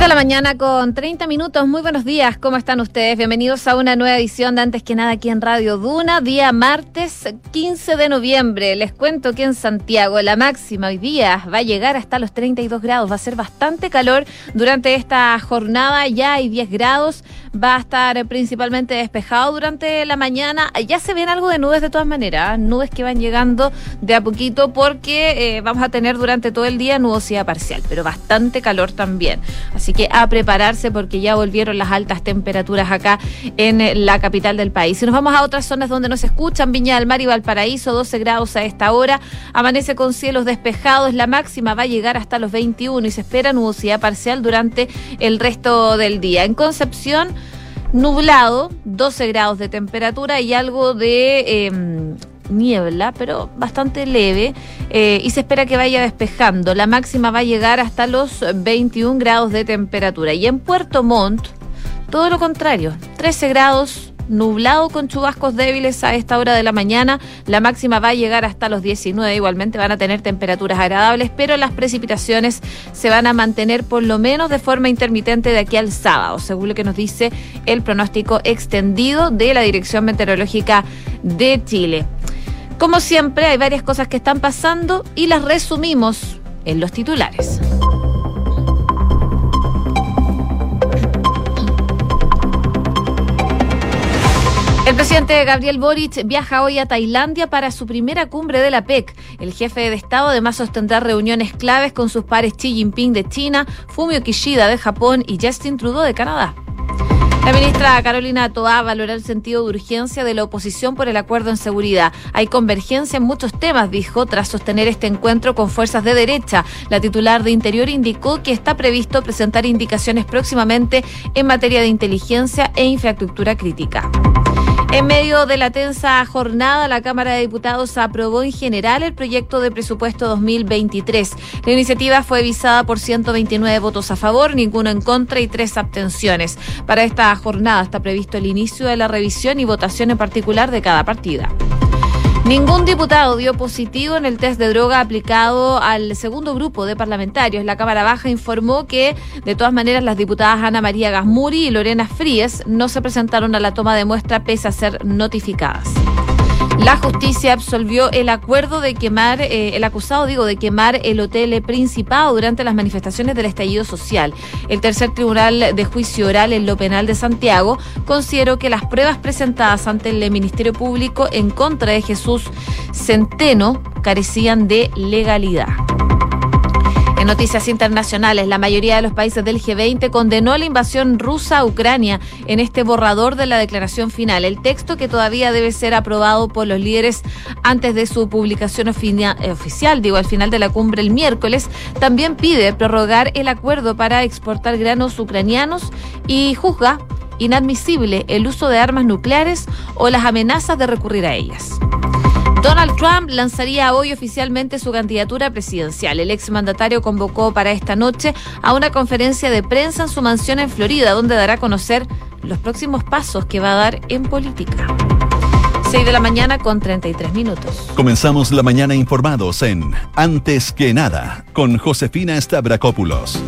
6 de la mañana con 30 minutos. Muy buenos días. ¿Cómo están ustedes? Bienvenidos a una nueva edición de Antes que nada aquí en Radio Duna, día martes 15 de noviembre. Les cuento que en Santiago la máxima hoy día va a llegar hasta los 32 grados. Va a ser bastante calor durante esta jornada. Ya hay 10 grados. Va a estar principalmente despejado durante la mañana. Ya se ven algo de nubes de todas maneras. ¿eh? Nubes que van llegando de a poquito porque eh, vamos a tener durante todo el día nubosidad parcial, pero bastante calor también. Así que a prepararse porque ya volvieron las altas temperaturas acá en la capital del país. Si nos vamos a otras zonas donde nos escuchan, Viña del Mar y Valparaíso, 12 grados a esta hora, amanece con cielos despejados, la máxima va a llegar hasta los 21 y se espera nubosidad parcial durante el resto del día. En Concepción, nublado, 12 grados de temperatura y algo de... Eh, niebla, pero bastante leve, eh, y se espera que vaya despejando. La máxima va a llegar hasta los 21 grados de temperatura. Y en Puerto Montt, todo lo contrario, 13 grados nublado con chubascos débiles a esta hora de la mañana. La máxima va a llegar hasta los 19. Igualmente van a tener temperaturas agradables, pero las precipitaciones se van a mantener por lo menos de forma intermitente de aquí al sábado, según lo que nos dice el pronóstico extendido de la Dirección Meteorológica de Chile. Como siempre, hay varias cosas que están pasando y las resumimos en los titulares. El presidente Gabriel Boric viaja hoy a Tailandia para su primera cumbre de la PEC. El jefe de Estado además sostendrá reuniones claves con sus pares Xi Jinping de China, Fumio Kishida de Japón y Justin Trudeau de Canadá. La ministra Carolina Toá valoró el sentido de urgencia de la oposición por el acuerdo en seguridad. Hay convergencia en muchos temas, dijo, tras sostener este encuentro con fuerzas de derecha. La titular de Interior indicó que está previsto presentar indicaciones próximamente en materia de inteligencia e infraestructura crítica. En medio de la tensa jornada, la Cámara de Diputados aprobó en general el proyecto de presupuesto 2023. La iniciativa fue visada por 129 votos a favor, ninguno en contra y tres abstenciones. Para esta jornada está previsto el inicio de la revisión y votación en particular de cada partida. Ningún diputado dio positivo en el test de droga aplicado al segundo grupo de parlamentarios. La Cámara Baja informó que, de todas maneras, las diputadas Ana María Gasmuri y Lorena Fríes no se presentaron a la toma de muestra pese a ser notificadas. La justicia absolvió el acuerdo de quemar, eh, el acusado, digo, de quemar el hotel Principado durante las manifestaciones del estallido social. El tercer tribunal de juicio oral en lo penal de Santiago consideró que las pruebas presentadas ante el Ministerio Público en contra de Jesús Centeno carecían de legalidad. En noticias internacionales, la mayoría de los países del G20 condenó la invasión rusa a Ucrania en este borrador de la declaración final. El texto, que todavía debe ser aprobado por los líderes antes de su publicación oficial, digo, al final de la cumbre el miércoles, también pide prorrogar el acuerdo para exportar granos ucranianos y juzga inadmisible el uso de armas nucleares o las amenazas de recurrir a ellas. Donald Trump lanzaría hoy oficialmente su candidatura presidencial. El exmandatario convocó para esta noche a una conferencia de prensa en su mansión en Florida, donde dará a conocer los próximos pasos que va a dar en política. 6 de la mañana con 33 minutos. Comenzamos la mañana informados en Antes que nada con Josefina Stavrakopoulos.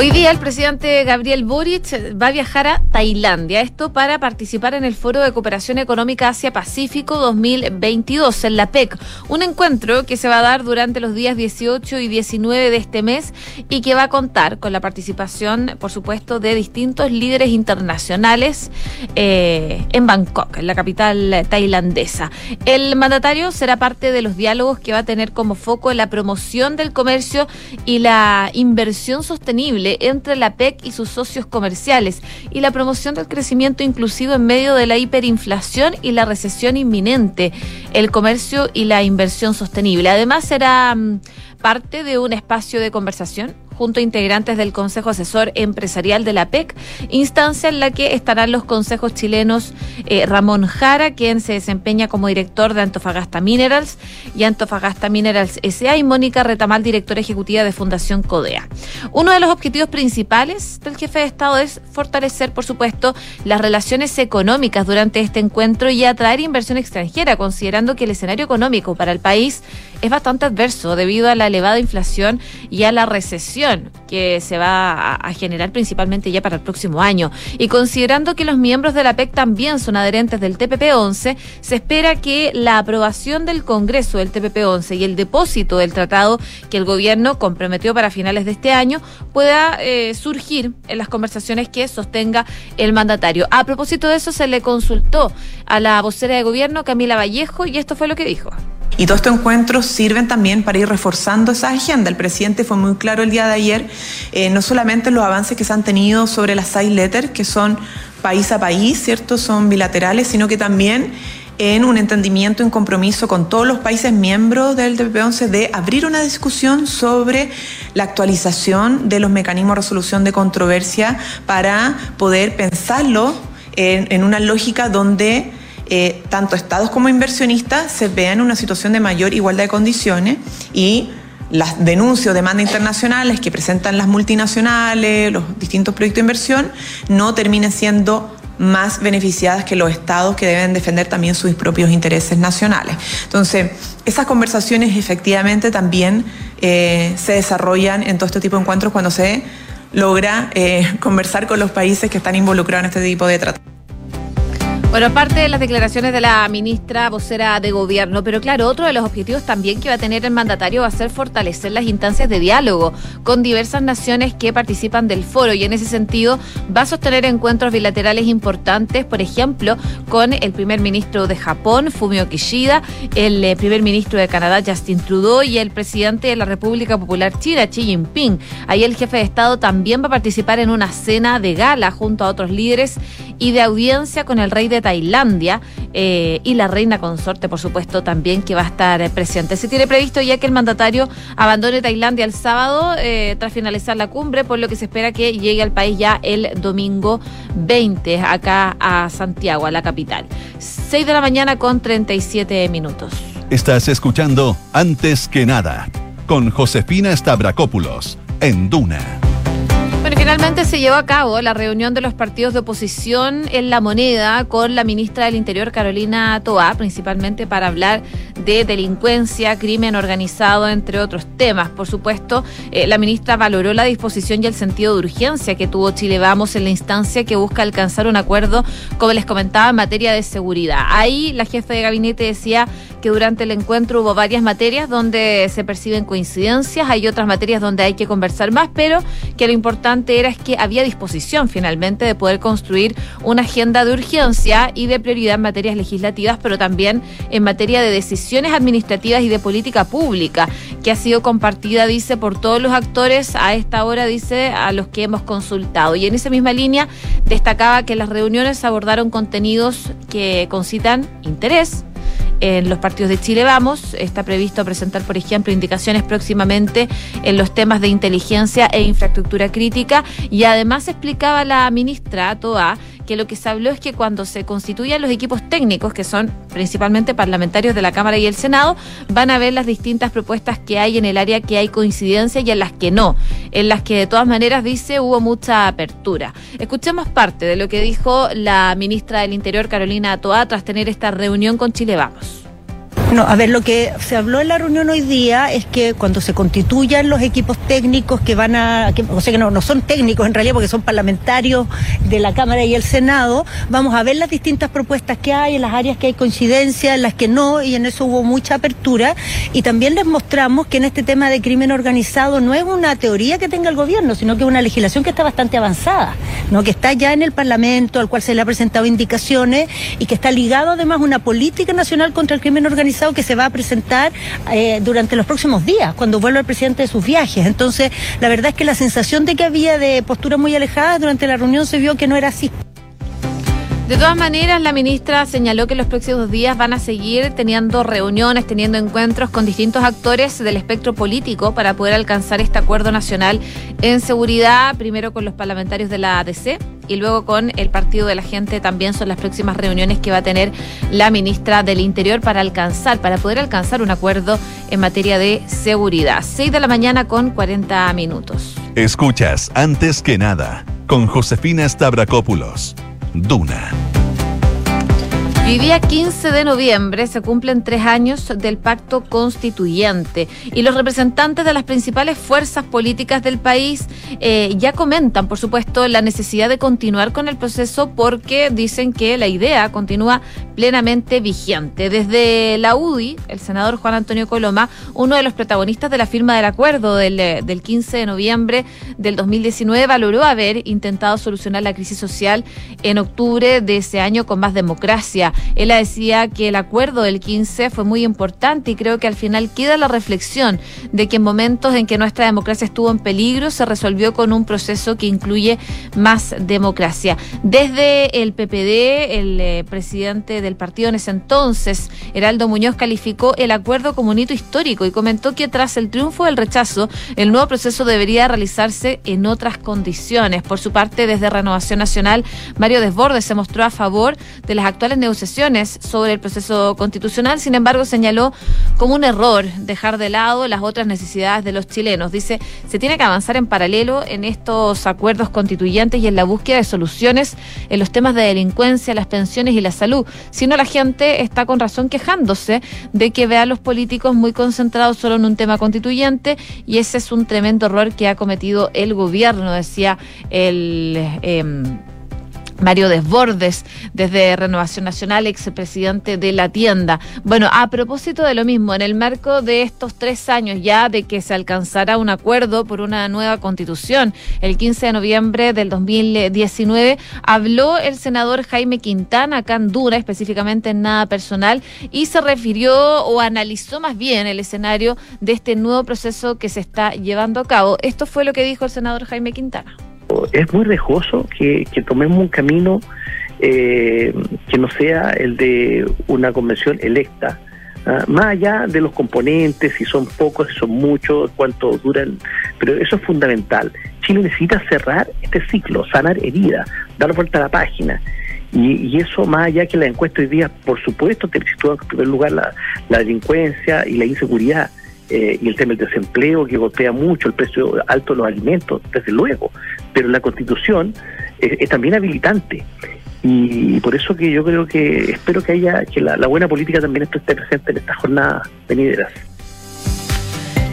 Hoy día el presidente Gabriel Boric va a viajar a Tailandia, esto para participar en el Foro de Cooperación Económica Asia-Pacífico 2022 en la PEC, un encuentro que se va a dar durante los días 18 y 19 de este mes y que va a contar con la participación, por supuesto, de distintos líderes internacionales eh, en Bangkok, en la capital tailandesa. El mandatario será parte de los diálogos que va a tener como foco la promoción del comercio y la inversión sostenible entre la PEC y sus socios comerciales y la promoción del crecimiento inclusivo en medio de la hiperinflación y la recesión inminente, el comercio y la inversión sostenible. Además será mm, parte de un espacio de conversación junto a integrantes del Consejo Asesor Empresarial de la PEC, instancia en la que estarán los consejos chilenos eh, Ramón Jara, quien se desempeña como director de Antofagasta Minerals y Antofagasta Minerals SA, y Mónica Retamal, directora ejecutiva de Fundación CODEA. Uno de los objetivos principales del jefe de Estado es fortalecer, por supuesto, las relaciones económicas durante este encuentro y atraer inversión extranjera, considerando que el escenario económico para el país es bastante adverso debido a la elevada inflación y a la recesión que se va a, generar principalmente ya para el próximo año. Y considerando que los miembros de la PEC también son adherentes del TPP-11, se espera que la aprobación del Congreso del TPP-11 y el depósito del tratado que el gobierno comprometió para finales de este año pueda eh, surgir en las conversaciones que sostenga el mandatario. A propósito de eso, se le consultó a la vocera de gobierno, Camila Vallejo, y esto fue lo que dijo. Y todos estos encuentros sirven también para ir reforzando esa agenda. El presidente fue muy claro el día de ayer, eh, no solamente los avances que se han tenido sobre las side letters, que son país a país, ¿cierto? Son bilaterales, sino que también en un entendimiento, en compromiso con todos los países miembros del TPP-11 de abrir una discusión sobre la actualización de los mecanismos de resolución de controversia para poder pensarlo en una lógica donde eh, tanto estados como inversionistas se vean en una situación de mayor igualdad de condiciones y las denuncias o demandas internacionales que presentan las multinacionales, los distintos proyectos de inversión, no terminen siendo más beneficiadas que los estados que deben defender también sus propios intereses nacionales. Entonces, esas conversaciones efectivamente también eh, se desarrollan en todo este tipo de encuentros cuando se logra eh, conversar con los países que están involucrados en este tipo de tratados. Bueno, parte de las declaraciones de la ministra vocera de gobierno, pero claro, otro de los objetivos también que va a tener el mandatario va a ser fortalecer las instancias de diálogo con diversas naciones que participan del foro y en ese sentido va a sostener encuentros bilaterales importantes, por ejemplo, con el primer ministro de Japón, Fumio Kishida, el eh, primer ministro de Canadá, Justin Trudeau, y el presidente de la República Popular China, Xi Jinping. Ahí el jefe de Estado también va a participar en una cena de gala junto a otros líderes y de audiencia con el rey de Tailandia eh, y la reina consorte, por supuesto, también que va a estar presente. Se tiene previsto ya que el mandatario abandone Tailandia el sábado eh, tras finalizar la cumbre, por lo que se espera que llegue al país ya el domingo 20 acá a Santiago, a la capital. 6 de la mañana con 37 minutos. Estás escuchando Antes que nada con Josefina Stavrakopoulos en Duna. Finalmente se llevó a cabo la reunión de los partidos de oposición en La Moneda con la ministra del Interior, Carolina Toá, principalmente para hablar de delincuencia, crimen organizado, entre otros temas. Por supuesto, eh, la ministra valoró la disposición y el sentido de urgencia que tuvo Chile Vamos en la instancia que busca alcanzar un acuerdo, como les comentaba, en materia de seguridad. Ahí la jefa de gabinete decía que durante el encuentro hubo varias materias donde se perciben coincidencias, hay otras materias donde hay que conversar más, pero que lo importante era es que había disposición finalmente de poder construir una agenda de urgencia y de prioridad en materias legislativas, pero también en materia de decisiones administrativas y de política pública, que ha sido compartida, dice, por todos los actores a esta hora, dice, a los que hemos consultado. Y en esa misma línea destacaba que las reuniones abordaron contenidos que concitan interés, en los partidos de Chile Vamos. Está previsto presentar, por ejemplo, indicaciones próximamente en los temas de inteligencia e infraestructura crítica. Y además explicaba la ministra Toa que lo que se habló es que cuando se constituyan los equipos técnicos, que son principalmente parlamentarios de la Cámara y el Senado, van a ver las distintas propuestas que hay en el área que hay coincidencia y en las que no, en las que de todas maneras dice hubo mucha apertura. Escuchemos parte de lo que dijo la ministra del Interior, Carolina Toa, tras tener esta reunión con Chile Vamos. No, a ver, lo que se habló en la reunión hoy día es que cuando se constituyan los equipos técnicos que van a, o sea que no, no son técnicos en realidad porque son parlamentarios de la Cámara y el Senado, vamos a ver las distintas propuestas que hay, en las áreas que hay coincidencia, en las que no, y en eso hubo mucha apertura. Y también les mostramos que en este tema de crimen organizado no es una teoría que tenga el gobierno, sino que es una legislación que está bastante avanzada, ¿no? que está ya en el Parlamento, al cual se le ha presentado indicaciones y que está ligado además a una política nacional contra el crimen organizado que se va a presentar eh, durante los próximos días, cuando vuelva el presidente de sus viajes. Entonces, la verdad es que la sensación de que había de posturas muy alejadas durante la reunión se vio que no era así. De todas maneras, la ministra señaló que los próximos días van a seguir teniendo reuniones, teniendo encuentros con distintos actores del espectro político para poder alcanzar este acuerdo nacional en seguridad, primero con los parlamentarios de la ADC y luego con el Partido de la Gente también son las próximas reuniones que va a tener la ministra del Interior para alcanzar, para poder alcanzar un acuerdo en materia de seguridad. 6 de la mañana con 40 minutos. Escuchas antes que nada con Josefina Stavrakopoulos Duna. Día 15 de noviembre se cumplen tres años del pacto constituyente y los representantes de las principales fuerzas políticas del país eh, ya comentan, por supuesto, la necesidad de continuar con el proceso porque dicen que la idea continúa plenamente vigente. Desde la UDI, el senador Juan Antonio Coloma, uno de los protagonistas de la firma del acuerdo del, eh, del 15 de noviembre del 2019, valoró haber intentado solucionar la crisis social en octubre de ese año con más democracia. Él decía que el acuerdo del 15 fue muy importante y creo que al final queda la reflexión de que en momentos en que nuestra democracia estuvo en peligro se resolvió con un proceso que incluye más democracia. Desde el PPD, el eh, presidente del partido en ese entonces, Heraldo Muñoz, calificó el acuerdo como un hito histórico y comentó que tras el triunfo del rechazo, el nuevo proceso debería realizarse en otras condiciones. Por su parte, desde Renovación Nacional, Mario Desbordes se mostró a favor de las actuales negociaciones sobre el proceso constitucional, sin embargo señaló como un error dejar de lado las otras necesidades de los chilenos. Dice, se tiene que avanzar en paralelo en estos acuerdos constituyentes y en la búsqueda de soluciones en los temas de delincuencia, las pensiones y la salud. Si no, la gente está con razón quejándose de que vea a los políticos muy concentrados solo en un tema constituyente y ese es un tremendo error que ha cometido el gobierno, decía el... Eh, Mario Desbordes, desde Renovación Nacional, expresidente de la tienda. Bueno, a propósito de lo mismo, en el marco de estos tres años ya de que se alcanzará un acuerdo por una nueva constitución, el 15 de noviembre del 2019, habló el senador Jaime Quintana acá Dura, específicamente en nada personal, y se refirió o analizó más bien el escenario de este nuevo proceso que se está llevando a cabo. Esto fue lo que dijo el senador Jaime Quintana es muy riesgoso que, tomemos un camino eh, que no sea el de una convención electa, ¿ah? más allá de los componentes, si son pocos, si son muchos, cuánto duran, pero eso es fundamental. Chile necesita cerrar este ciclo, sanar heridas, dar vuelta a la página. Y, eso más allá que la encuesta hoy día, por supuesto, que sitúa en primer lugar la, la delincuencia y la inseguridad, eh, y el tema del desempleo que golpea mucho, el precio alto de los alimentos, desde luego, pero la constitución es, también habilitante. Y por eso que yo creo que espero que haya que la, la buena política también esté presente en estas jornadas venideras.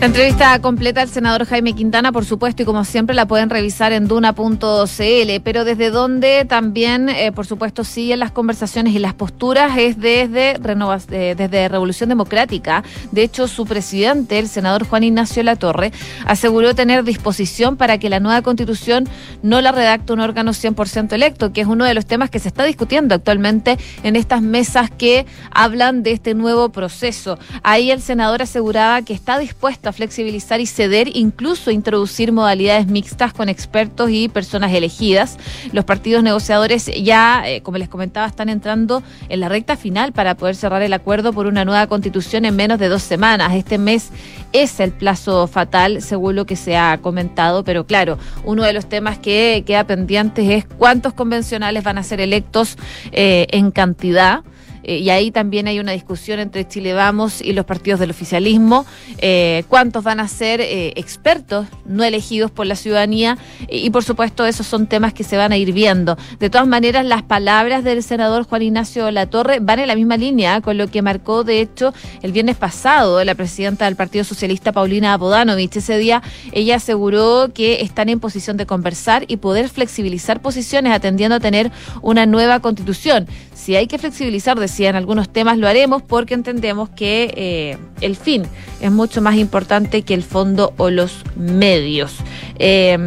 La entrevista completa al senador Jaime Quintana, por supuesto, y como siempre la pueden revisar en duna.cl, pero desde donde también, eh, por supuesto, siguen las conversaciones y las posturas es desde, eh, desde Revolución Democrática. De hecho, su presidente, el senador Juan Ignacio Latorre, aseguró tener disposición para que la nueva constitución no la redacte un órgano 100% electo, que es uno de los temas que se está discutiendo actualmente en estas mesas que hablan de este nuevo proceso. Ahí el senador aseguraba que está dispuesto a flexibilizar y ceder, incluso introducir modalidades mixtas con expertos y personas elegidas. Los partidos negociadores ya, eh, como les comentaba, están entrando en la recta final para poder cerrar el acuerdo por una nueva constitución en menos de dos semanas. Este mes es el plazo fatal, según lo que se ha comentado, pero claro, uno de los temas que queda pendiente es cuántos convencionales van a ser electos eh, en cantidad. Eh, y ahí también hay una discusión entre Chile Vamos y los partidos del oficialismo, eh, cuántos van a ser eh, expertos no elegidos por la ciudadanía y, por supuesto esos son temas que se van a ir viendo. De todas maneras, las palabras del senador Juan Ignacio Latorre van en la misma línea con lo que marcó, de hecho, el viernes pasado la presidenta del Partido Socialista, Paulina Apodanovich. Ese día ella aseguró que están en posición de conversar y poder flexibilizar posiciones atendiendo a tener una nueva constitución. Si hay que flexibilizar, en algunos temas lo haremos porque entendemos que eh, el fin es mucho más importante que el fondo o los medios. Eh,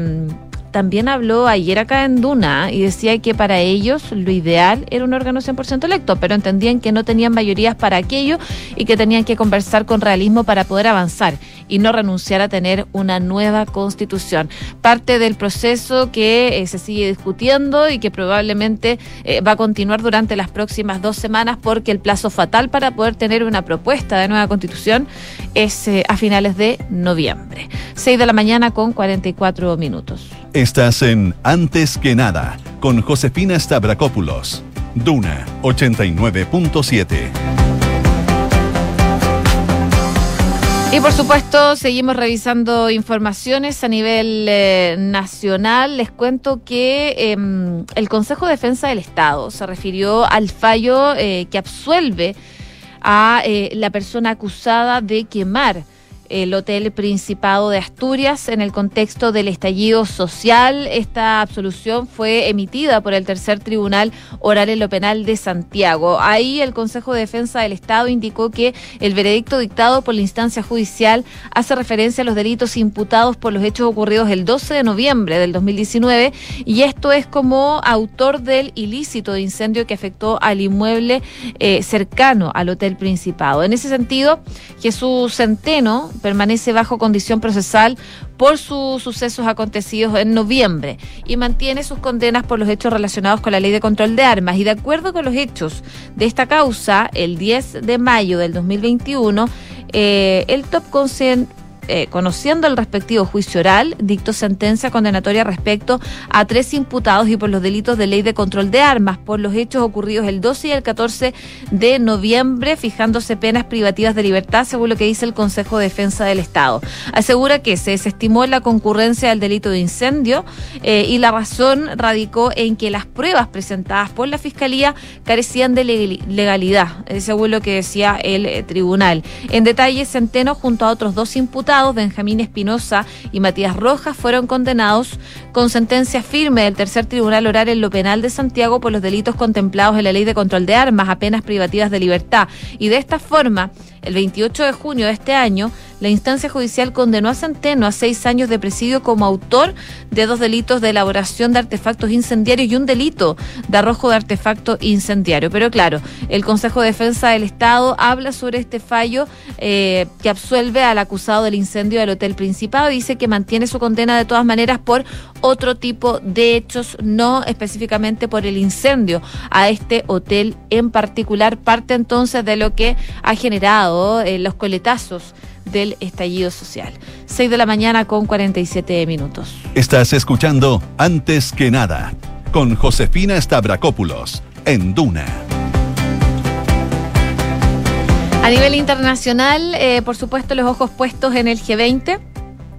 también habló ayer acá en Duna y decía que para ellos lo ideal era un órgano 100% electo, pero entendían que no tenían mayorías para aquello y que tenían que conversar con realismo para poder avanzar y no renunciar a tener una nueva constitución. Parte del proceso que eh, se sigue discutiendo y que probablemente eh, va a continuar durante las próximas dos semanas porque el plazo fatal para poder tener una propuesta de nueva constitución es eh, a finales de noviembre. 6 de la mañana con 44 minutos. Estás en Antes que nada con Josefina Stavrakopoulos. Duna 89.7. Y por supuesto, seguimos revisando informaciones a nivel eh, nacional. Les cuento que em, el Consejo de Defensa del Estado se refirió al fallo eh, que absuelve a eh, la persona acusada de quemar el Hotel Principado de Asturias en el contexto del estallido social. Esta absolución fue emitida por el tercer tribunal oral en lo penal de Santiago. Ahí el Consejo de Defensa del Estado indicó que el veredicto dictado por la instancia judicial hace referencia a los delitos imputados por los hechos ocurridos el 12 de noviembre del 2019 y esto es como autor del ilícito de incendio que afectó al inmueble eh, cercano al Hotel Principado. En ese sentido, Jesús Centeno, permanece bajo condición procesal por sus sucesos acontecidos en noviembre y mantiene sus condenas por los hechos relacionados con la ley de control de armas. Y de acuerdo con los hechos de esta causa, el 10 de mayo del 2021, eh, el top consent eh, conociendo el respectivo juicio oral, dictó sentencia condenatoria respecto a tres imputados y por los delitos de ley de control de armas por los hechos ocurridos el 12 y el 14 de noviembre, fijándose penas privativas de libertad, según lo que dice el Consejo de Defensa del Estado. Asegura que se desestimó la concurrencia del delito de incendio eh, y la razón radicó en que las pruebas presentadas por la Fiscalía carecían de legalidad, eh, según lo que decía el tribunal. En detalle, Centeno, junto a otros dos imputados, Benjamín Espinosa y Matías Rojas, fueron condenados con sentencia firme del tercer tribunal oral en lo penal de Santiago por los delitos contemplados en la ley de control de armas, apenas privativas de libertad. Y de esta forma, el 28 de junio de este año, la instancia judicial condenó a Centeno a seis años de presidio como autor de dos delitos de elaboración de artefactos incendiarios y un delito de arrojo de artefacto incendiario. Pero claro, el Consejo de Defensa del Estado habla sobre este fallo eh, que absuelve al acusado del incendio del Hotel Principado y dice que mantiene su condena de todas maneras por otro tipo de hechos, no específicamente por el incendio a este hotel en particular, parte entonces de lo que ha generado eh, los coletazos del estallido social. 6 de la mañana con 47 minutos. Estás escuchando Antes que nada con Josefina Stavrakopoulos en Duna. A nivel internacional, eh, por supuesto, los ojos puestos en el G20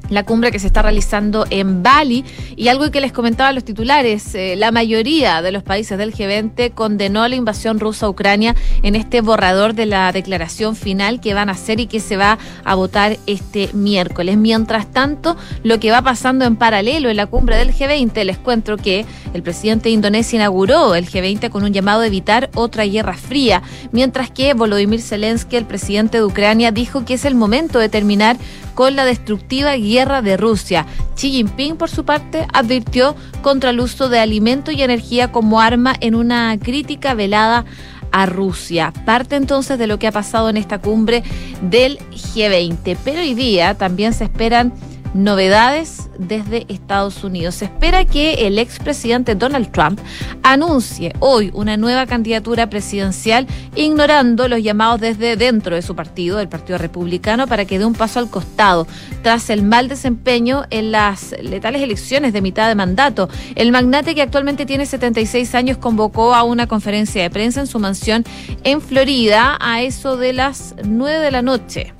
la cumbre que se está realizando en Bali y algo que les comentaba a los titulares, eh, la mayoría de los países del G20 condenó la invasión rusa a Ucrania en este borrador de la declaración final que van a hacer y que se va a votar este miércoles. Mientras tanto, lo que va pasando en paralelo en la cumbre del G20, les cuento que el presidente de Indonesia inauguró el G20 con un llamado a evitar otra guerra fría, mientras que Volodymyr Zelensky, el presidente de Ucrania, dijo que es el momento de terminar con la destructiva guerra de Rusia. Xi Jinping, por su parte, advirtió contra el uso de alimento y energía como arma en una crítica velada a Rusia. Parte entonces de lo que ha pasado en esta cumbre del G20. Pero hoy día también se esperan novedades desde Estados Unidos. Se espera que el expresidente Donald Trump anuncie hoy una nueva candidatura presidencial, ignorando los llamados desde dentro de su partido, el Partido Republicano, para que dé un paso al costado tras el mal desempeño en las letales elecciones de mitad de mandato. El magnate que actualmente tiene 76 años convocó a una conferencia de prensa en su mansión en Florida a eso de las 9 de la noche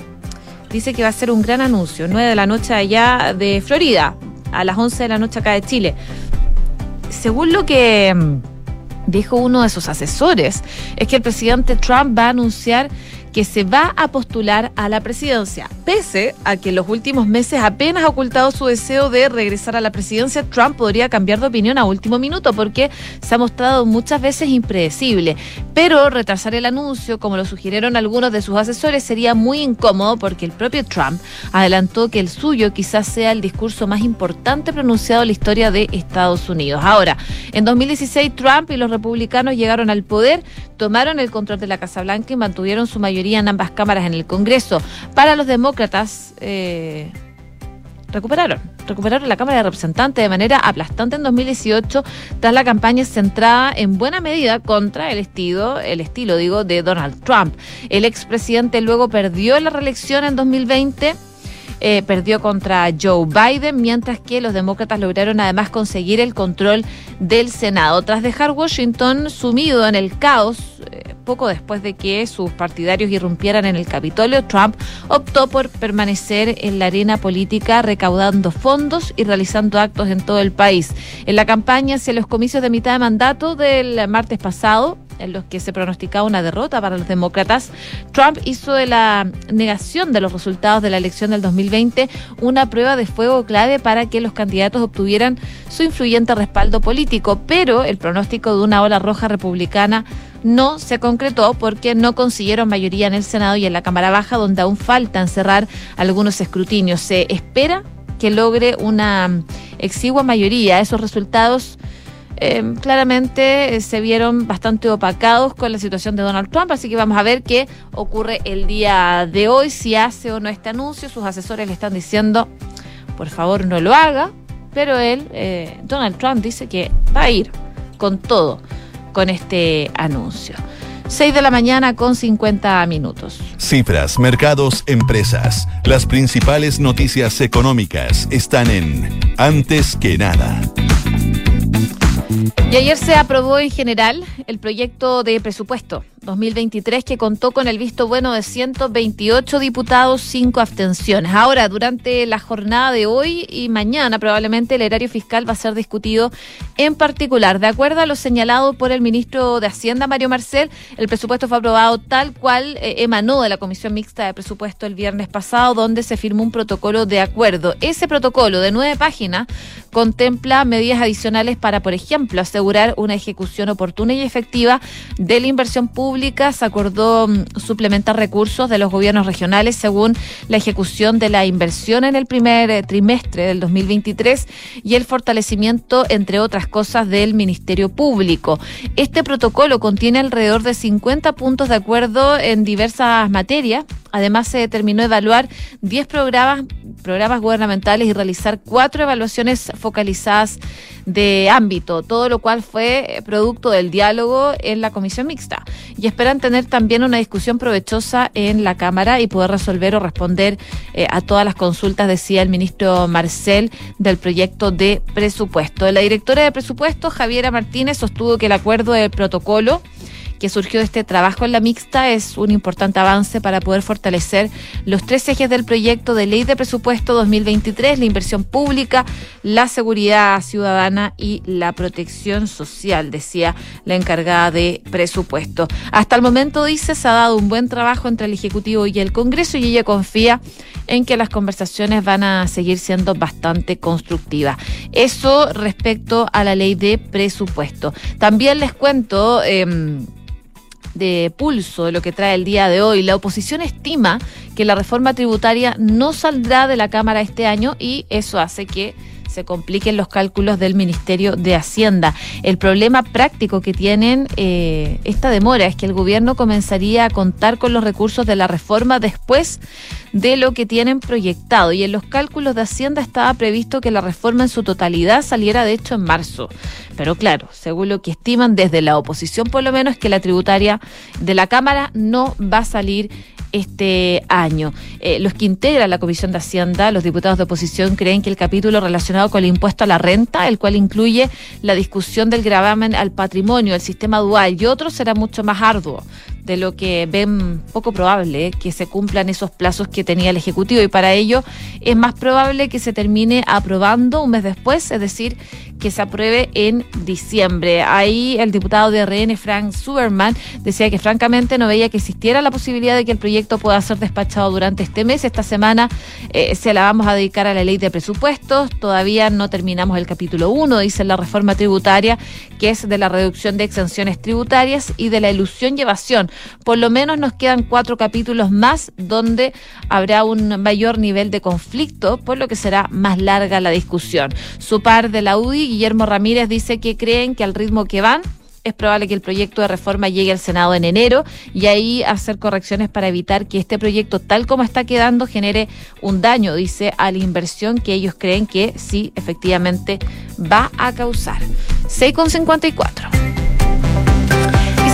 dice que va a ser un gran anuncio, 9 de la noche allá de Florida, a las 11 de la noche acá de Chile. Según lo que mm, dijo uno de sus asesores, es que el presidente Trump va a anunciar que se va a postular a la presidencia. Pese a que en los últimos meses apenas ha ocultado su deseo de regresar a la presidencia, Trump podría cambiar de opinión a último minuto porque se ha mostrado muchas veces impredecible. Pero retrasar el anuncio, como lo sugirieron algunos de sus asesores, sería muy incómodo porque el propio Trump adelantó que el suyo quizás sea el discurso más importante pronunciado en la historia de Estados Unidos. Ahora, en 2016 Trump y los republicanos llegaron al poder, tomaron el control de la Casa Blanca y mantuvieron su mayoría en ambas cámaras en el Congreso. Para los demócratas, eh, recuperaron, recuperaron la Cámara de Representantes de manera aplastante en 2018 tras la campaña centrada en buena medida contra el estilo, el estilo digo, de Donald Trump. El expresidente luego perdió la reelección en 2020 eh, perdió contra Joe Biden, mientras que los demócratas lograron además conseguir el control del Senado. Tras dejar Washington sumido en el caos, eh, poco después de que sus partidarios irrumpieran en el Capitolio, Trump optó por permanecer en la arena política recaudando fondos y realizando actos en todo el país. En la campaña hacia los comicios de mitad de mandato del martes pasado, en los que se pronosticaba una derrota para los demócratas, Trump hizo de la negación de los resultados de la elección del 2020 una prueba de fuego clave para que los candidatos obtuvieran su influyente respaldo político, pero el pronóstico de una ola roja republicana no se concretó porque no consiguieron mayoría en el Senado y en la Cámara Baja, donde aún faltan cerrar algunos escrutinios. Se espera que logre una exigua mayoría. Esos resultados eh, claramente eh, se vieron bastante opacados con la situación de Donald Trump, así que vamos a ver qué ocurre el día de hoy, si hace o no este anuncio. Sus asesores le están diciendo, por favor, no lo haga, pero él, eh, Donald Trump, dice que va a ir con todo con este anuncio. 6 de la mañana con 50 minutos. Cifras, mercados, empresas. Las principales noticias económicas están en Antes que nada. Y ayer se aprobó en general el proyecto de presupuesto 2023 que contó con el visto bueno de 128 diputados, 5 abstenciones. Ahora, durante la jornada de hoy y mañana, probablemente el erario fiscal va a ser discutido en particular. De acuerdo a lo señalado por el ministro de Hacienda, Mario Marcel, el presupuesto fue aprobado tal cual eh, emanó de la Comisión Mixta de Presupuesto el viernes pasado, donde se firmó un protocolo de acuerdo. Ese protocolo de nueve páginas contempla medidas adicionales para, por ejemplo, asegurar una ejecución oportuna y efectiva de la inversión pública. Se acordó mm, suplementar recursos de los gobiernos regionales según la ejecución de la inversión en el primer eh, trimestre del 2023 y el fortalecimiento, entre otras cosas, del Ministerio Público. Este protocolo contiene alrededor de 50 puntos de acuerdo en diversas materias Además, se determinó evaluar 10 programas, programas gubernamentales y realizar cuatro evaluaciones focalizadas de ámbito, todo lo cual fue producto del diálogo en la comisión mixta. Y esperan tener también una discusión provechosa en la Cámara y poder resolver o responder eh, a todas las consultas, decía el ministro Marcel, del proyecto de presupuesto. La directora de presupuesto, Javiera Martínez, sostuvo que el acuerdo del protocolo que surgió este trabajo en la mixta es un importante avance para poder fortalecer los tres ejes del proyecto de ley de presupuesto 2023, la inversión pública, la seguridad ciudadana y la protección social, decía la encargada de presupuesto. Hasta el momento, dice, se ha dado un buen trabajo entre el Ejecutivo y el Congreso y ella confía en que las conversaciones van a seguir siendo bastante constructivas. Eso respecto a la ley de presupuesto. También les cuento... Eh, de pulso de lo que trae el día de hoy. La oposición estima que la reforma tributaria no saldrá de la Cámara este año y eso hace que se compliquen los cálculos del Ministerio de Hacienda. El problema práctico que tienen eh, esta demora es que el gobierno comenzaría a contar con los recursos de la reforma después de lo que tienen proyectado. Y en los cálculos de Hacienda estaba previsto que la reforma en su totalidad saliera de hecho en marzo. Pero claro, según lo que estiman desde la oposición por lo menos, que la tributaria de la Cámara no va a salir este año. Eh, los que integran la Comisión de Hacienda, los diputados de oposición, creen que el capítulo relacionado con el impuesto a la renta, el cual incluye la discusión del gravamen al patrimonio, el sistema dual y otros, será mucho más arduo de lo que ven poco probable que se cumplan esos plazos que tenía el Ejecutivo y para ello es más probable que se termine aprobando un mes después, es decir, que se apruebe en diciembre. Ahí el diputado de RN, Frank Suberman, decía que francamente no veía que existiera la posibilidad de que el proyecto pueda ser despachado durante este mes. Esta semana eh, se la vamos a dedicar a la ley de presupuestos. Todavía no terminamos el capítulo 1, dice la reforma tributaria, que es de la reducción de exenciones tributarias y de la ilusión y evasión. Por lo menos nos quedan cuatro capítulos más donde habrá un mayor nivel de conflicto, por lo que será más larga la discusión. Su par de la UDI Guillermo Ramírez dice que creen que al ritmo que van es probable que el proyecto de reforma llegue al Senado en enero y ahí hacer correcciones para evitar que este proyecto, tal como está quedando, genere un daño, dice, a la inversión que ellos creen que sí, efectivamente, va a causar. 6,54.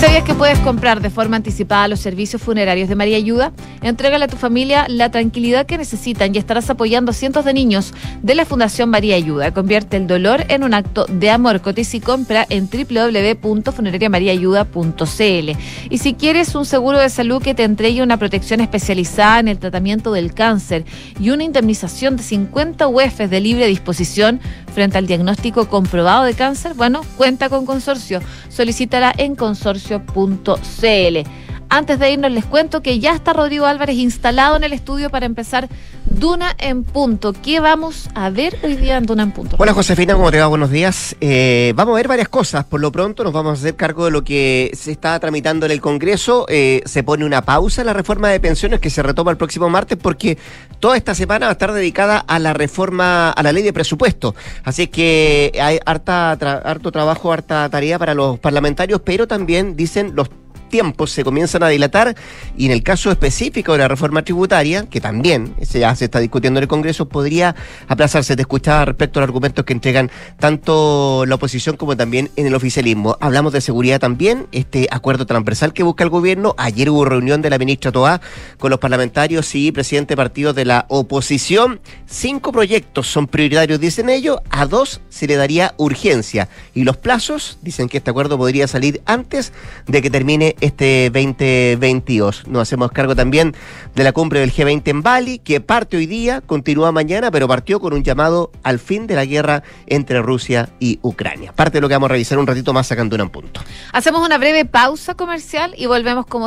¿Sabías que puedes comprar de forma anticipada los servicios funerarios de María Ayuda? Entrégale a tu familia la tranquilidad que necesitan y estarás apoyando a cientos de niños de la Fundación María Ayuda. Convierte el dolor en un acto de amor. Cotiza y compra en www.funerariamariaayuda.cl. Y si quieres un seguro de salud que te entregue una protección especializada en el tratamiento del cáncer y una indemnización de 50 UEFs de libre disposición frente al diagnóstico comprobado de cáncer, bueno, cuenta con consorcio. Solicítala en consorcio comercio.cl antes de irnos les cuento que ya está Rodrigo Álvarez instalado en el estudio para empezar Duna en punto. ¿Qué vamos a ver hoy día en Duna en punto? Hola Josefina, ¿cómo te va? Buenos días. Eh, vamos a ver varias cosas. Por lo pronto nos vamos a hacer cargo de lo que se está tramitando en el Congreso. Eh, se pone una pausa en la reforma de pensiones que se retoma el próximo martes porque toda esta semana va a estar dedicada a la reforma, a la ley de presupuesto. Así que hay harta, harto trabajo, harta tarea para los parlamentarios, pero también dicen los tiempos se comienzan a dilatar y en el caso específico de la reforma tributaria, que también se está discutiendo en el Congreso, podría aplazarse. de escuchar respecto a los argumentos que entregan tanto la oposición como también en el oficialismo. Hablamos de seguridad también, este acuerdo transversal que busca el gobierno. Ayer hubo reunión de la ministra Toá con los parlamentarios y presidente de partidos de la oposición. Cinco proyectos son prioritarios, dicen ellos, a dos se le daría urgencia. Y los plazos, dicen que este acuerdo podría salir antes de que termine este 2022. Nos hacemos cargo también de la cumbre del G20 en Bali, que parte hoy día, continúa mañana, pero partió con un llamado al fin de la guerra entre Rusia y Ucrania. Parte de lo que vamos a revisar un ratito más sacando un punto. Hacemos una breve pausa comercial y volvemos como